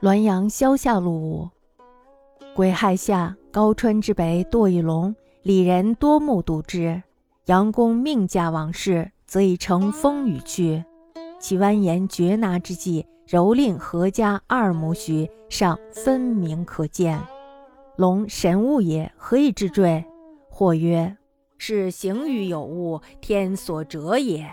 滦阳萧下路五，癸亥下，高川之北堕一龙，里人多目睹之。阳公命驾往事，则已成风雨去。其蜿蜒绝拿之际，蹂躏何家二亩许，尚分明可见。龙神物也，何以至坠？或曰：是行于有物，天所折也。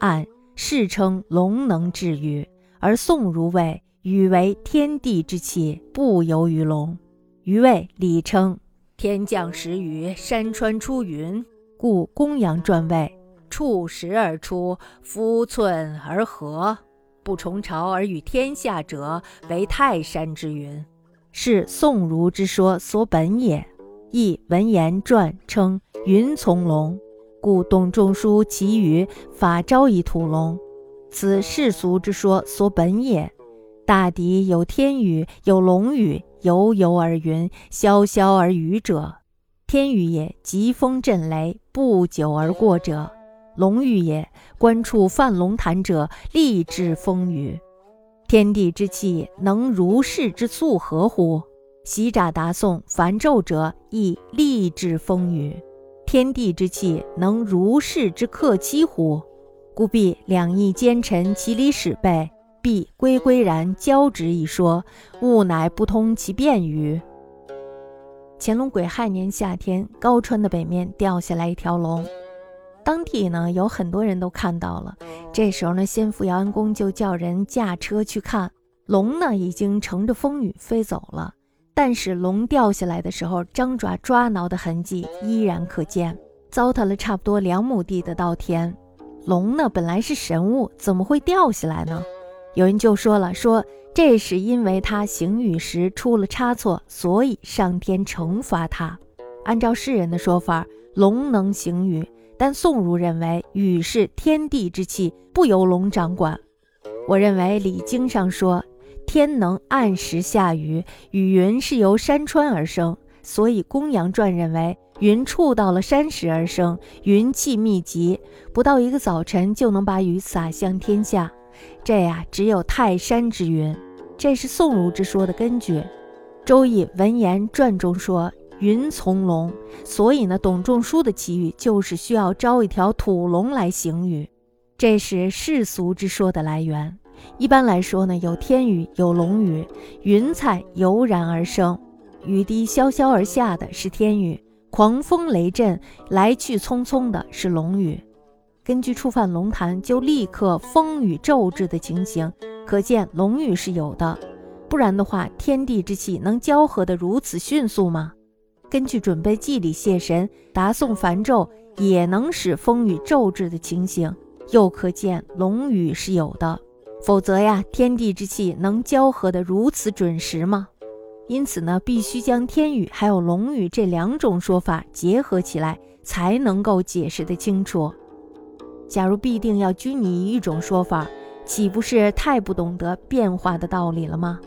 按世称龙能治雨，而宋儒谓。禹为天地之气，不由于龙。余谓礼称天降时雨，山川出云，故公羊传谓：触石而出，夫寸而合，不重朝而与天下者，为泰山之云。是宋儒之说所本也。亦文言传称云从龙，故董仲舒其语法昭以土龙，此世俗之说所本也。大抵有天雨，有龙雨，悠悠而云，潇潇而雨者，天雨也；疾风震雷，不久而过者，龙雨也。观处泛龙潭者，立志风雨。天地之气能如是之速合乎？习札答诵繁咒者，亦立志风雨。天地之气能如是之克期乎？故必两翼奸臣，其理使备。必归归然交直一说，物乃不通其变于。乾隆癸亥年夏天，高川的北面掉下来一条龙，当地呢有很多人都看到了。这时候呢，先父姚安公就叫人驾车去看龙呢，已经乘着风雨飞走了。但是龙掉下来的时候，张爪抓挠的痕迹依然可见，糟蹋了差不多两亩地的稻田。龙呢，本来是神物，怎么会掉下来呢？有人就说了，说这是因为他行雨时出了差错，所以上天惩罚他。按照世人的说法，龙能行雨，但宋儒认为雨是天地之气，不由龙掌管。我认为《礼经》上说天能按时下雨，雨云是由山川而生，所以《公羊传》认为云触到了山石而生，云气密集，不到一个早晨就能把雨洒向天下。这呀，只有泰山之云，这是宋儒之说的根据。《周易文言传》中说云从龙，所以呢，董仲舒的奇雨就是需要招一条土龙来行雨，这是世俗之说的来源。一般来说呢，有天雨，有龙雨，云彩油然而生，雨滴潇潇而下的是天雨，狂风雷震来去匆匆的是龙雨。根据触犯龙潭就立刻风雨骤至的情形，可见龙雨是有的。不然的话，天地之气能交合得如此迅速吗？根据准备祭礼谢神、答诵梵咒，也能使风雨骤至的情形，又可见龙雨是有的。否则呀，天地之气能交合得如此准时吗？因此呢，必须将天雨还有龙雨这两种说法结合起来，才能够解释得清楚。假如必定要拘泥于一种说法，岂不是太不懂得变化的道理了吗？